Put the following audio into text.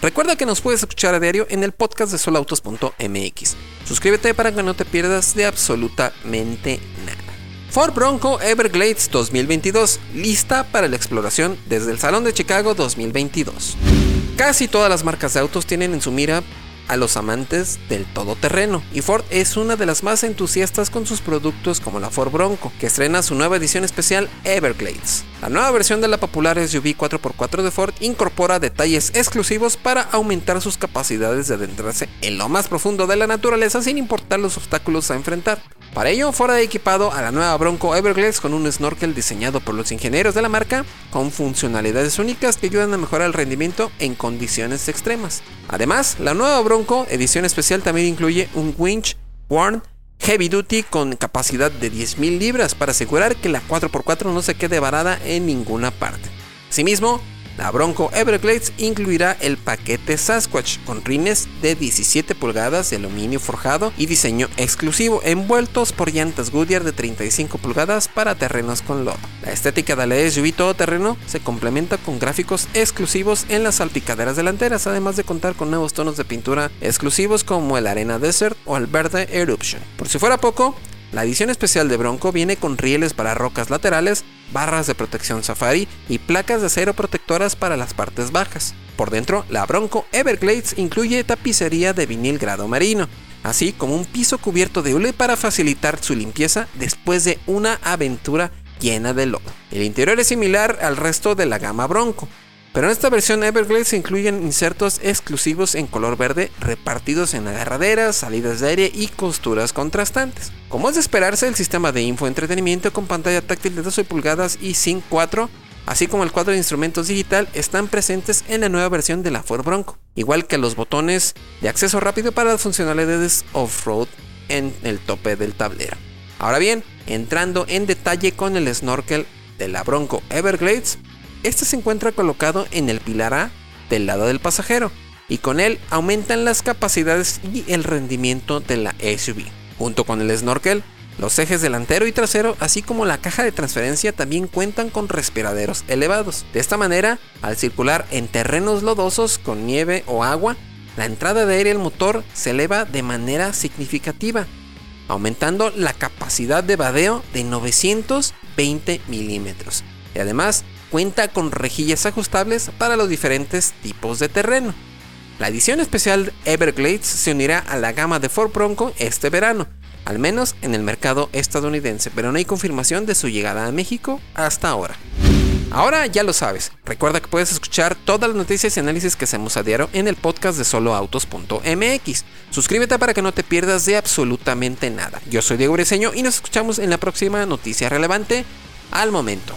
Recuerda que nos puedes escuchar a diario en el podcast de solautos.mx. Suscríbete para que no te pierdas de absolutamente nada. Ford Bronco Everglades 2022, lista para la exploración desde el Salón de Chicago 2022. Casi todas las marcas de autos tienen en su mira a los amantes del todoterreno, y Ford es una de las más entusiastas con sus productos como la Ford Bronco, que estrena su nueva edición especial Everglades. La nueva versión de la popular SUV 4x4 de Ford incorpora detalles exclusivos para aumentar sus capacidades de adentrarse en lo más profundo de la naturaleza sin importar los obstáculos a enfrentar. Para ello, Ford ha equipado a la nueva Bronco Everglades con un snorkel diseñado por los ingenieros de la marca, con funcionalidades únicas que ayudan a mejorar el rendimiento en condiciones extremas. Además, la nueva Bronco edición especial también incluye un winch Warn Heavy Duty con capacidad de 10.000 libras para asegurar que la 4x4 no se quede varada en ninguna parte. Asimismo, la Bronco Everglades incluirá el paquete Sasquatch con rines de 17 pulgadas de aluminio forjado y diseño exclusivo envueltos por llantas Goodyear de 35 pulgadas para terrenos con lodo. La estética de la SUV todoterreno se complementa con gráficos exclusivos en las salpicaderas delanteras, además de contar con nuevos tonos de pintura exclusivos como el Arena Desert o el Verde Eruption. Por si fuera poco, la edición especial de Bronco viene con rieles para rocas laterales, barras de protección Safari y placas de acero protectoras para las partes bajas. Por dentro, la Bronco Everglades incluye tapicería de vinil grado marino, así como un piso cubierto de hule para facilitar su limpieza después de una aventura llena de lodo. El interior es similar al resto de la gama Bronco, pero en esta versión Everglades se incluyen insertos exclusivos en color verde repartidos en agarraderas, salidas de aire y costuras contrastantes. Como es de esperarse, el sistema de infoentretenimiento con pantalla táctil de 12 pulgadas y SYNC 4, así como el cuadro de instrumentos digital, están presentes en la nueva versión de la Ford Bronco, igual que los botones de acceso rápido para las funcionalidades off-road en el tope del tablero. Ahora bien, entrando en detalle con el snorkel de la Bronco Everglades, este se encuentra colocado en el pilar A del lado del pasajero y con él aumentan las capacidades y el rendimiento de la SUV. Junto con el snorkel, los ejes delantero y trasero, así como la caja de transferencia, también cuentan con respiraderos elevados. De esta manera, al circular en terrenos lodosos con nieve o agua, la entrada de aire al motor se eleva de manera significativa, aumentando la capacidad de vadeo de 920 milímetros. Y además, cuenta con rejillas ajustables para los diferentes tipos de terreno. La edición especial Everglades se unirá a la gama de Ford Bronco este verano, al menos en el mercado estadounidense, pero no hay confirmación de su llegada a México hasta ahora. Ahora ya lo sabes, recuerda que puedes escuchar todas las noticias y análisis que hacemos a diario en el podcast de soloautos.mx. Suscríbete para que no te pierdas de absolutamente nada. Yo soy Diego Briseño y nos escuchamos en la próxima noticia relevante al momento.